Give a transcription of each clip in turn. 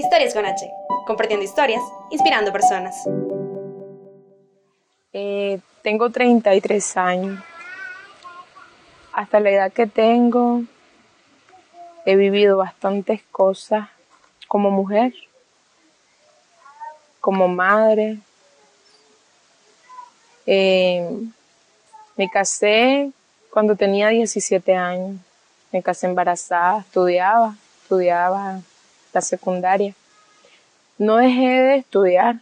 Historias con H, compartiendo historias, inspirando personas. Eh, tengo 33 años. Hasta la edad que tengo, he vivido bastantes cosas como mujer, como madre. Eh, me casé cuando tenía 17 años. Me casé embarazada, estudiaba, estudiaba la secundaria. No dejé de estudiar.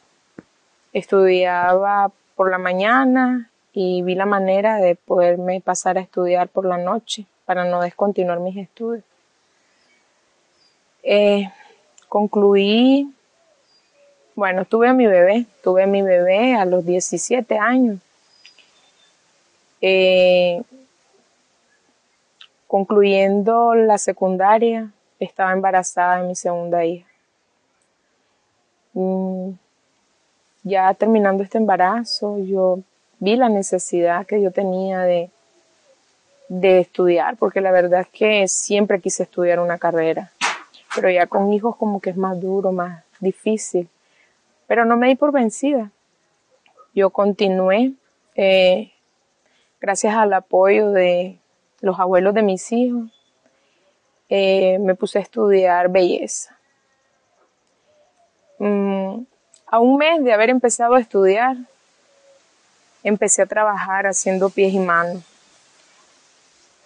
Estudiaba por la mañana y vi la manera de poderme pasar a estudiar por la noche para no descontinuar mis estudios. Eh, concluí, bueno, tuve a mi bebé, tuve a mi bebé a los 17 años. Eh, concluyendo la secundaria, estaba embarazada de mi segunda hija. Mm, ya terminando este embarazo, yo vi la necesidad que yo tenía de, de estudiar, porque la verdad es que siempre quise estudiar una carrera, pero ya con hijos como que es más duro, más difícil. Pero no me di por vencida. Yo continué, eh, gracias al apoyo de los abuelos de mis hijos, eh, me puse a estudiar belleza. Mm, a un mes de haber empezado a estudiar, empecé a trabajar haciendo pies y manos.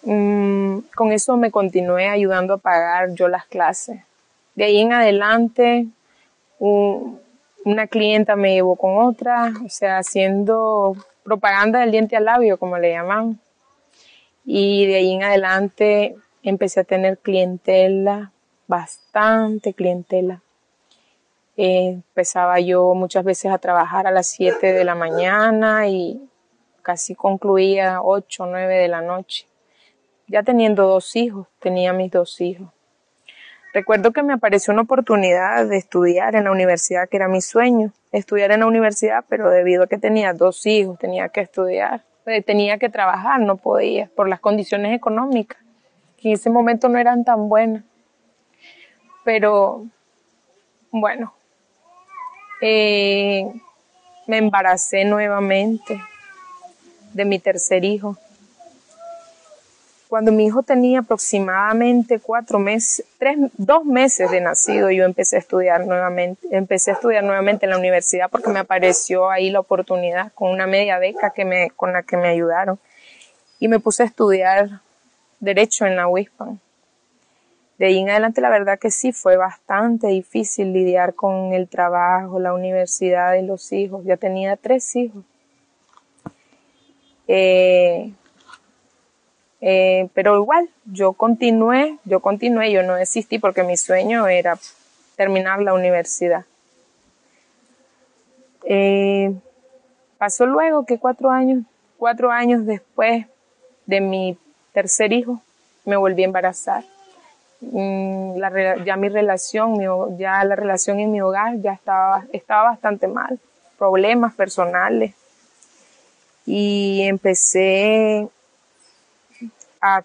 Mm, con eso me continué ayudando a pagar yo las clases. De ahí en adelante, una clienta me llevó con otra, o sea, haciendo propaganda del diente al labio, como le llaman. Y de ahí en adelante empecé a tener clientela, bastante clientela. Eh, empezaba yo muchas veces a trabajar a las 7 de la mañana y casi concluía 8 o 9 de la noche. Ya teniendo dos hijos, tenía mis dos hijos. Recuerdo que me apareció una oportunidad de estudiar en la universidad, que era mi sueño, estudiar en la universidad, pero debido a que tenía dos hijos, tenía que estudiar, pues, tenía que trabajar, no podía, por las condiciones económicas en ese momento no eran tan buenas. Pero bueno, eh, me embaracé nuevamente de mi tercer hijo. Cuando mi hijo tenía aproximadamente cuatro meses, tres, dos meses de nacido, yo empecé a estudiar nuevamente, empecé a estudiar nuevamente en la universidad porque me apareció ahí la oportunidad con una media beca que me, con la que me ayudaron. Y me puse a estudiar derecho en la WISPAN. De ahí en adelante la verdad que sí fue bastante difícil lidiar con el trabajo, la universidad y los hijos. Ya tenía tres hijos. Eh, eh, pero igual, yo continué, yo continué, yo no desistí porque mi sueño era terminar la universidad. Eh, pasó luego que cuatro años, cuatro años después de mi tercer hijo, me volví a embarazar. Mm, ya mi relación, ya la relación en mi hogar ya estaba, estaba bastante mal, problemas personales. Y empecé a,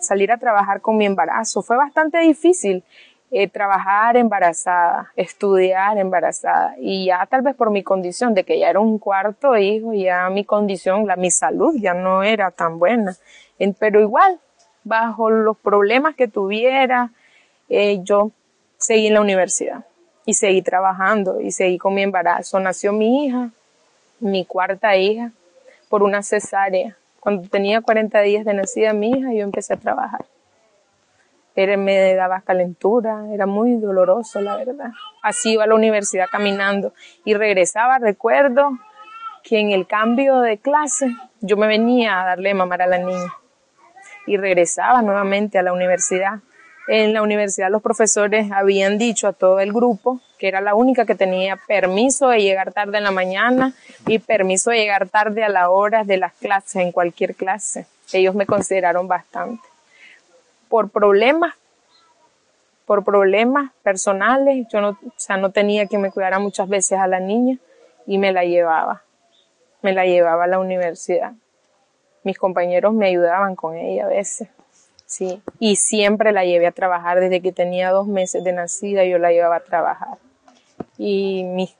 salir a trabajar con mi embarazo. Fue bastante difícil eh, trabajar embarazada, estudiar embarazada. Y ya tal vez por mi condición de que ya era un cuarto hijo, ya mi condición, la, mi salud ya no era tan buena. pero igual, bajo los problemas que tuviera, eh, yo seguí en la universidad y seguí trabajando y seguí con mi embarazo. Nació mi hija, mi cuarta hija, por una cesárea. Cuando tenía 40 días de nacida mi hija, yo empecé a trabajar. Me daba calentura, era muy doloroso, la verdad. Así iba a la universidad caminando y regresaba, recuerdo que en el cambio de clase yo me venía a darle mamar a la niña y regresaba nuevamente a la universidad. En la universidad los profesores habían dicho a todo el grupo que era la única que tenía permiso de llegar tarde en la mañana y permiso de llegar tarde a la hora de las clases, en cualquier clase. Ellos me consideraron bastante. Por problemas, por problemas personales, yo no, o sea, no tenía que me cuidara muchas veces a la niña y me la llevaba. Me la llevaba a la universidad mis compañeros me ayudaban con ella a veces. Sí, y siempre la llevé a trabajar desde que tenía dos meses de nacida, yo la llevaba a trabajar. Y mis,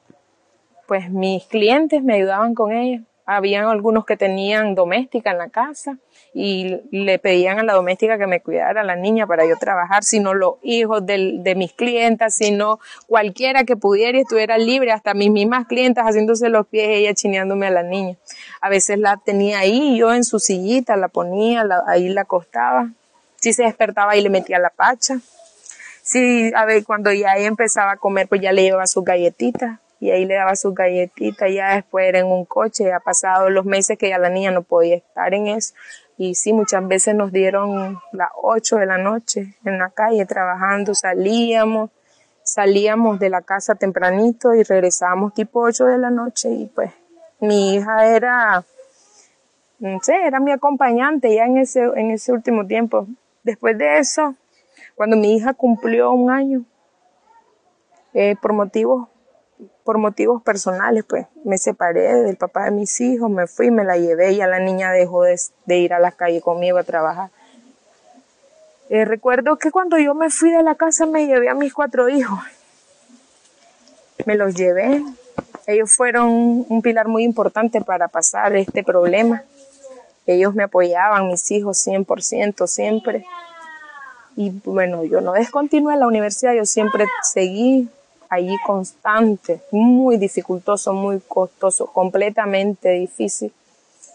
pues mis clientes me ayudaban con ella. Habían algunos que tenían doméstica en la casa y le pedían a la doméstica que me cuidara a la niña para yo trabajar, sino los hijos de mis clientas, sino cualquiera que pudiera y estuviera libre, hasta mis mismas clientas haciéndose los pies, ella chineándome a la niña. A veces la tenía ahí, yo en su sillita, la ponía, ahí la acostaba. Si se despertaba y le metía la pacha. Si, a ver, cuando ya ella empezaba a comer, pues ya le llevaba sus galletitas y ahí le daba sus galletitas, ya después era en un coche, ha pasado los meses que ya la niña no podía estar en eso. Y sí, muchas veces nos dieron las 8 de la noche en la calle trabajando, salíamos, salíamos de la casa tempranito y regresábamos tipo 8 de la noche y pues mi hija era, no sé, era mi acompañante ya en ese, en ese último tiempo. Después de eso, cuando mi hija cumplió un año, eh, por motivos por motivos personales, pues me separé del papá de mis hijos, me fui, me la llevé ya la niña dejó de, ir a la calle conmigo a trabajar. Eh, recuerdo que cuando yo me fui de la casa me llevé a mis cuatro hijos. Me los llevé. Ellos fueron un pilar muy importante para pasar este problema. Ellos me apoyaban, mis hijos 100% siempre. Y bueno, yo no descontinué la universidad, yo siempre seguí allí constante, muy dificultoso, muy costoso, completamente difícil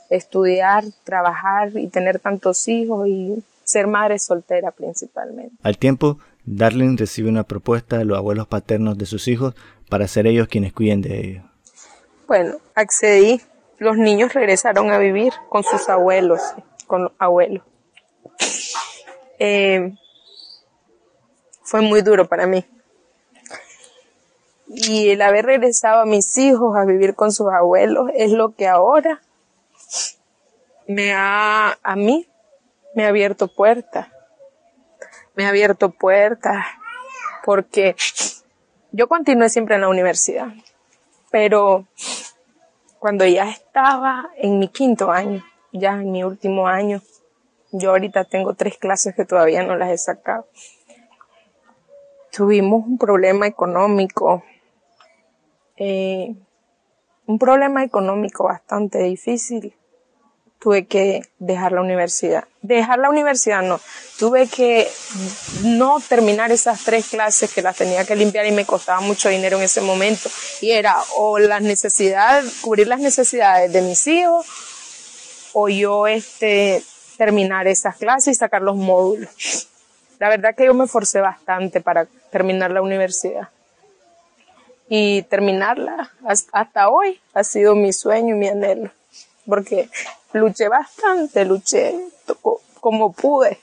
estudiar, trabajar y tener tantos hijos y ser madre soltera principalmente. Al tiempo, Darlene recibe una propuesta de los abuelos paternos de sus hijos para ser ellos quienes cuiden de ellos. Bueno, accedí. Los niños regresaron a vivir con sus abuelos, con los abuelos. Eh, fue muy duro para mí y el haber regresado a mis hijos a vivir con sus abuelos es lo que ahora me ha, a mí, me ha abierto puertas. Me ha abierto puertas porque yo continué siempre en la universidad, pero cuando ya estaba en mi quinto año, ya en mi último año, yo ahorita tengo tres clases que todavía no las he sacado. Tuvimos un problema económico eh, un problema económico bastante difícil. Tuve que dejar la universidad. Dejar la universidad no. Tuve que no terminar esas tres clases que las tenía que limpiar y me costaba mucho dinero en ese momento. Y era o las necesidades, cubrir las necesidades de mis hijos o yo este, terminar esas clases y sacar los módulos. La verdad que yo me forcé bastante para terminar la universidad y terminarla hasta hoy ha sido mi sueño y mi anhelo, porque luché bastante, luché como pude,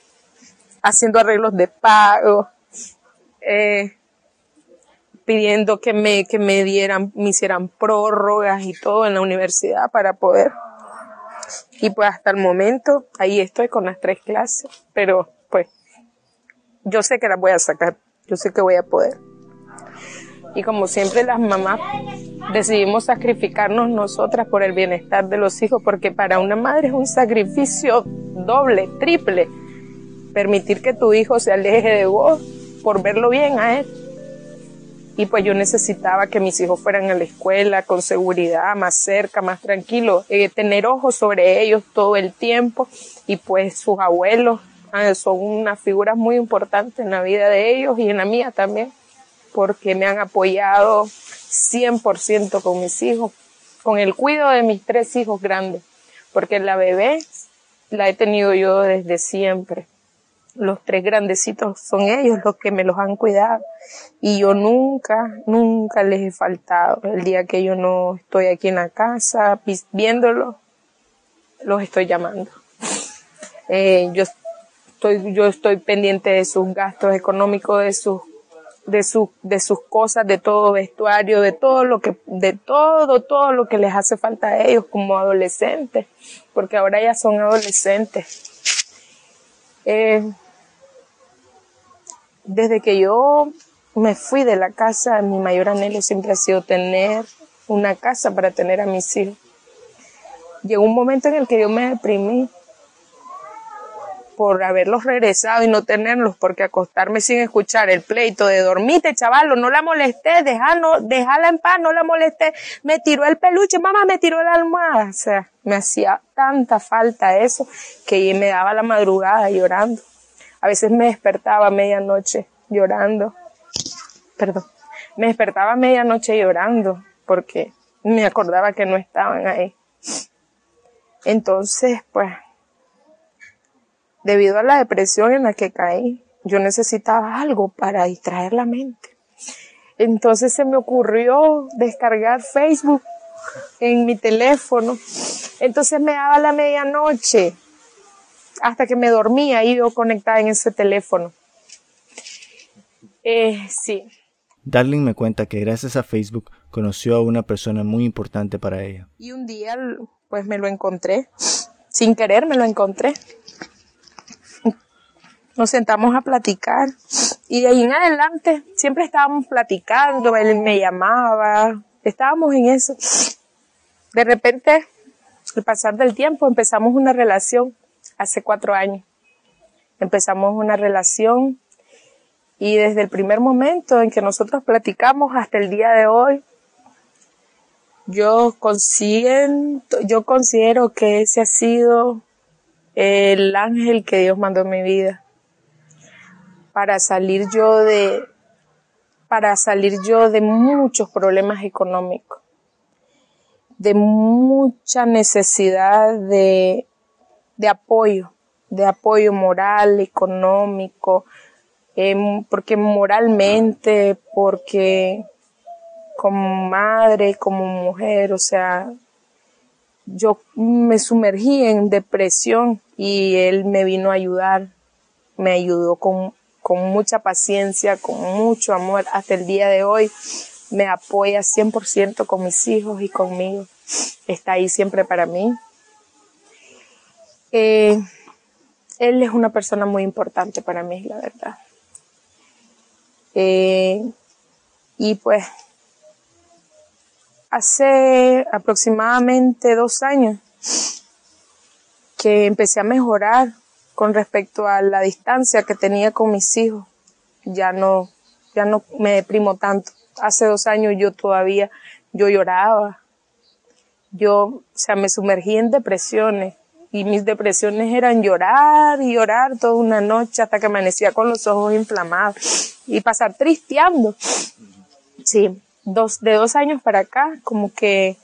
haciendo arreglos de pago, eh, pidiendo que me, que me dieran, me hicieran prórrogas y todo en la universidad para poder. Y pues hasta el momento ahí estoy con las tres clases, pero pues yo sé que las voy a sacar, yo sé que voy a poder. Y como siempre las mamás decidimos sacrificarnos nosotras por el bienestar de los hijos, porque para una madre es un sacrificio doble, triple, permitir que tu hijo se aleje de vos por verlo bien a él. Y pues yo necesitaba que mis hijos fueran a la escuela con seguridad, más cerca, más tranquilo, eh, tener ojos sobre ellos todo el tiempo y pues sus abuelos ah, son unas figuras muy importantes en la vida de ellos y en la mía también porque me han apoyado 100% con mis hijos, con el cuidado de mis tres hijos grandes, porque la bebé la he tenido yo desde siempre. Los tres grandecitos son ellos los que me los han cuidado y yo nunca, nunca les he faltado. El día que yo no estoy aquí en la casa viéndolos, los estoy llamando. Eh, yo estoy, yo estoy pendiente de sus gastos económicos, de sus de, su, de sus cosas, de todo vestuario, de todo lo que, de todo, todo lo que les hace falta a ellos como adolescentes, porque ahora ya son adolescentes. Eh, desde que yo me fui de la casa, mi mayor anhelo siempre ha sido tener una casa para tener a mis hijos. Llegó un momento en el que yo me deprimí por haberlos regresado y no tenerlos, porque acostarme sin escuchar el pleito de dormite, chavalo, no la molesté, déjala, déjala en paz, no la molesté, me tiró el peluche, mamá me tiró la almohada, o sea, me hacía tanta falta eso que me daba la madrugada llorando. A veces me despertaba a medianoche llorando, perdón, me despertaba a medianoche llorando porque me acordaba que no estaban ahí. Entonces, pues, debido a la depresión en la que caí, yo necesitaba algo para distraer la mente. Entonces se me ocurrió descargar Facebook en mi teléfono. Entonces me daba la medianoche hasta que me dormía y yo conectada en ese teléfono. Eh, sí. Darling me cuenta que gracias a Facebook conoció a una persona muy importante para ella. Y un día pues me lo encontré, sin querer me lo encontré. Nos sentamos a platicar y de ahí en adelante siempre estábamos platicando, él me llamaba, estábamos en eso. De repente, al pasar del tiempo, empezamos una relación hace cuatro años. Empezamos una relación y desde el primer momento en que nosotros platicamos hasta el día de hoy, yo yo considero que ese ha sido el ángel que Dios mandó en mi vida para salir yo de para salir yo de muchos problemas económicos, de mucha necesidad de, de apoyo, de apoyo moral, económico, em, porque moralmente, porque como madre, como mujer, o sea, yo me sumergí en depresión y él me vino a ayudar, me ayudó con, con mucha paciencia, con mucho amor. Hasta el día de hoy me apoya 100% con mis hijos y conmigo. Está ahí siempre para mí. Eh, él es una persona muy importante para mí, la verdad. Eh, y pues hace aproximadamente dos años que empecé a mejorar con respecto a la distancia que tenía con mis hijos. Ya no, ya no me deprimo tanto. Hace dos años yo todavía, yo lloraba. Yo, o sea, me sumergí en depresiones y mis depresiones eran llorar y llorar toda una noche hasta que amanecía con los ojos inflamados y pasar tristeando. Sí, dos, de dos años para acá, como que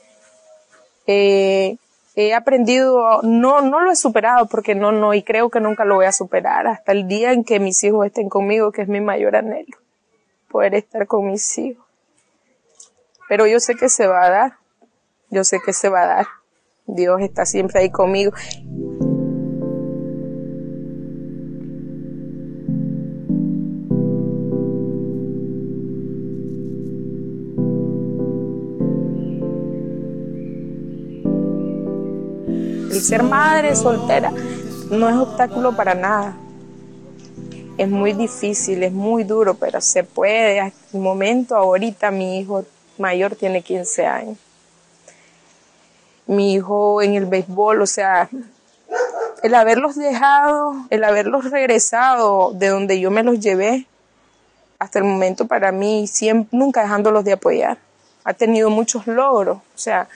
eh, he aprendido, no, no lo he superado porque no, no, y creo que nunca lo voy a superar hasta el día en que mis hijos estén conmigo, que es mi mayor anhelo, poder estar con mis hijos. Pero yo sé que se va a dar, yo sé que se va a dar. Dios está siempre ahí conmigo. Ser madre soltera no es obstáculo para nada. Es muy difícil, es muy duro, pero se puede. Hasta el momento, ahorita mi hijo mayor tiene 15 años. Mi hijo en el béisbol, o sea, el haberlos dejado, el haberlos regresado de donde yo me los llevé, hasta el momento para mí, siempre, nunca dejándolos de apoyar. Ha tenido muchos logros, o sea,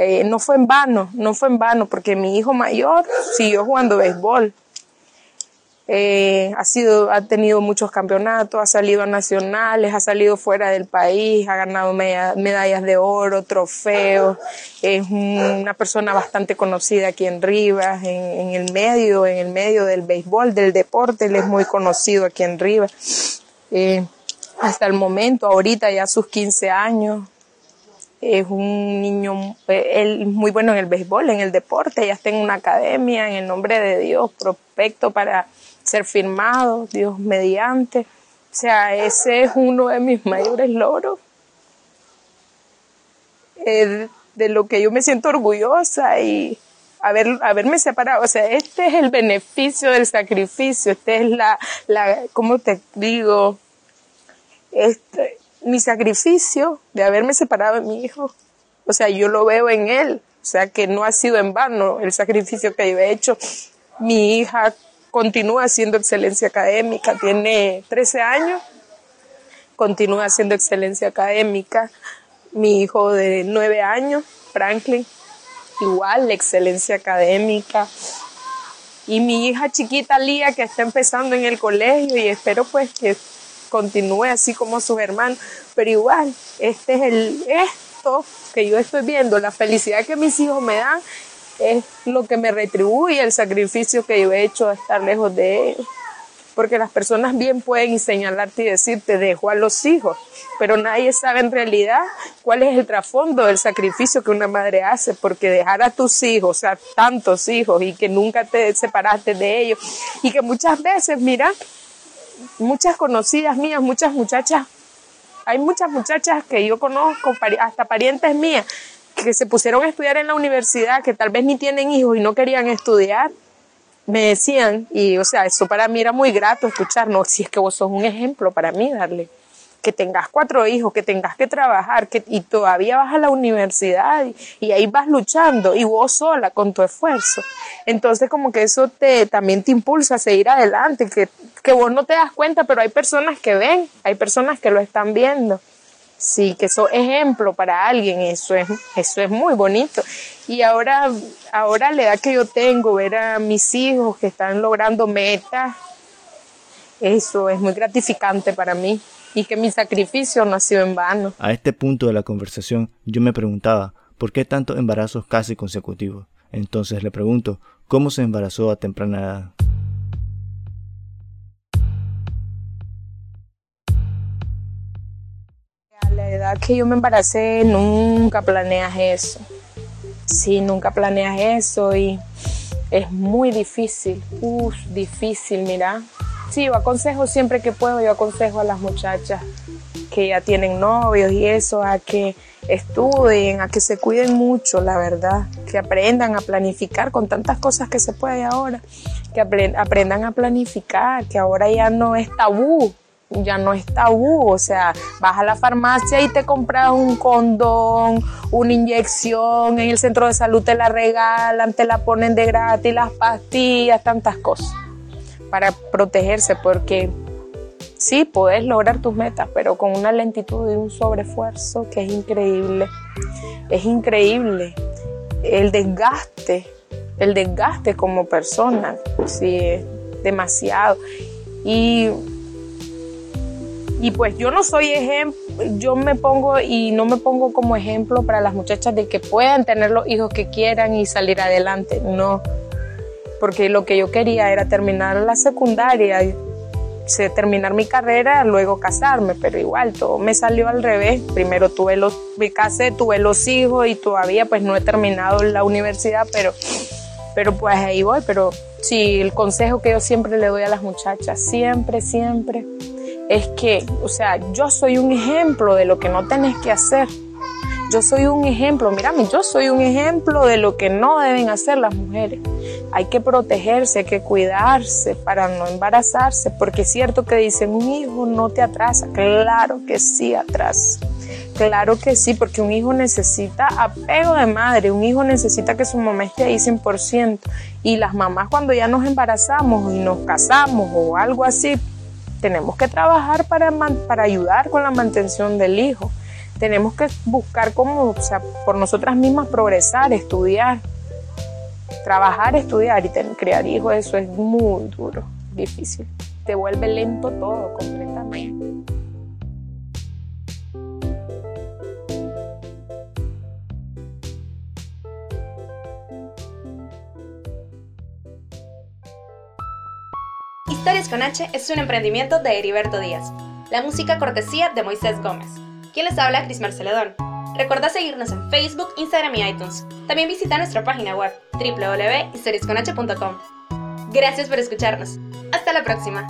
eh, no fue en vano, no fue en vano, porque mi hijo mayor siguió jugando béisbol. Eh, ha sido, ha tenido muchos campeonatos, ha salido a nacionales, ha salido fuera del país, ha ganado medallas de oro, trofeos, es una persona bastante conocida aquí en Rivas, en, el medio, en el medio del béisbol, del deporte, él es muy conocido aquí en Rivas. Eh, hasta el momento, ahorita ya sus 15 años, es un niño eh, él muy bueno en el béisbol, en el deporte, ya está en una academia, en el nombre de Dios, prospecto para ser firmado, Dios mediante. O sea, ese es uno de mis mayores logros, eh, de lo que yo me siento orgullosa y haber, haberme separado. O sea, este es el beneficio del sacrificio, este es la, la, ¿cómo te digo? Este, mi sacrificio de haberme separado de mi hijo. O sea, yo lo veo en él. O sea, que no ha sido en vano el sacrificio que yo he hecho. Mi hija continúa haciendo excelencia académica, tiene 13 años, continúa haciendo excelencia académica. Mi hijo de 9 años, Franklin, igual, excelencia académica. Y mi hija chiquita Lía, que está empezando en el colegio y espero pues que continúe así como sus hermanos. Pero igual, este es el, esto que yo estoy viendo, la felicidad que mis hijos me dan, es lo que me retribuye el sacrificio que yo he hecho de estar lejos de ellos. Porque las personas bien pueden señalarte y decirte, dejo a los hijos, pero nadie sabe en realidad cuál es el trasfondo del sacrificio que una madre hace, porque dejar a tus hijos, o sea, tantos hijos, y que nunca te separaste de ellos, y que muchas veces, mira, muchas conocidas mías, muchas muchachas, hay muchas muchachas que yo conozco, hasta parientes mías, que se pusieron a estudiar en la universidad, que tal vez ni tienen hijos y no querían estudiar, me decían, y o sea, eso para mí era muy grato escuchar, no, si es que vos sos un ejemplo para mí, darle que tengas cuatro hijos, que tengas que trabajar, que, y todavía vas a la universidad y, ahí vas luchando y vos sola con tu esfuerzo. Entonces como que eso te, también te impulsa a seguir adelante, que, que vos no te das cuenta, pero hay personas que ven, hay personas que lo están viendo. Sí, que eso ejemplo para alguien, eso es, eso es muy bonito. Y ahora, ahora la edad que yo tengo, ver a mis hijos que están logrando metas, eso es muy gratificante para mí y que mi sacrificio no ha sido en vano. A este punto de la conversación yo me preguntaba, ¿por qué tantos embarazos casi consecutivos? Entonces le pregunto, ¿cómo se embarazó a temprana edad? A la edad que yo me embaracé, nunca planeas eso. Sí, nunca planeas eso y es muy difícil. Uf, difícil, mira. Sí, yo aconsejo siempre que puedo, yo aconsejo a las muchachas que ya tienen novios y eso, a que estudien, a que se cuiden mucho, la verdad, que aprendan a planificar con tantas cosas que se puede ahora, que aprendan a planificar, que ahora ya no es tabú, ya no es tabú, o sea, vas a la farmacia y te compras un condón, una inyección, en el centro de salud te la regalan, te la ponen de gratis, las pastillas, tantas cosas para protegerse, porque sí, puedes lograr tus metas, pero con una lentitud y un sobreesfuerzo que es increíble. Es increíble el desgaste, el desgaste como persona, sí, es demasiado. Y, y pues yo no soy ejemplo, yo me pongo y no me pongo como ejemplo para las muchachas de que puedan tener los hijos que quieran y salir adelante, no porque lo que yo quería era terminar la secundaria, terminar mi carrera, luego casarme, pero igual todo me salió al revés. Primero tuve los, me casé, tuve los hijos y todavía pues no he terminado la universidad, pero, pero pues ahí voy. Pero sí, el consejo que yo siempre le doy a las muchachas, siempre, siempre, es que, o sea, yo soy un ejemplo de lo que no tenés que hacer. Yo soy un ejemplo, mírame, yo soy un ejemplo de lo que no deben hacer las mujeres. Hay que protegerse, hay que cuidarse para no embarazarse, porque es cierto que dicen un hijo no te atrasa, claro que sí atrasa. Claro que sí, porque un hijo necesita apego de madre, un hijo necesita que su mamá esté ahí 100%. Y las mamás cuando ya nos embarazamos y nos casamos o algo así, tenemos que trabajar para, para ayudar con la mantención del hijo tenemos que buscar cómo, o sea, por nosotras mismas progresar, estudiar, trabajar, estudiar y criar hijos, eso es muy duro, difícil. Te vuelve lento todo completamente. Historias con H es un emprendimiento de Heriberto Díaz. La música cortesía de Moisés Gómez. ¿Quién les habla? Cris Marceledón. Recuerda seguirnos en Facebook, Instagram y iTunes. También visita nuestra página web www.historiasconh.com. Gracias por escucharnos. Hasta la próxima.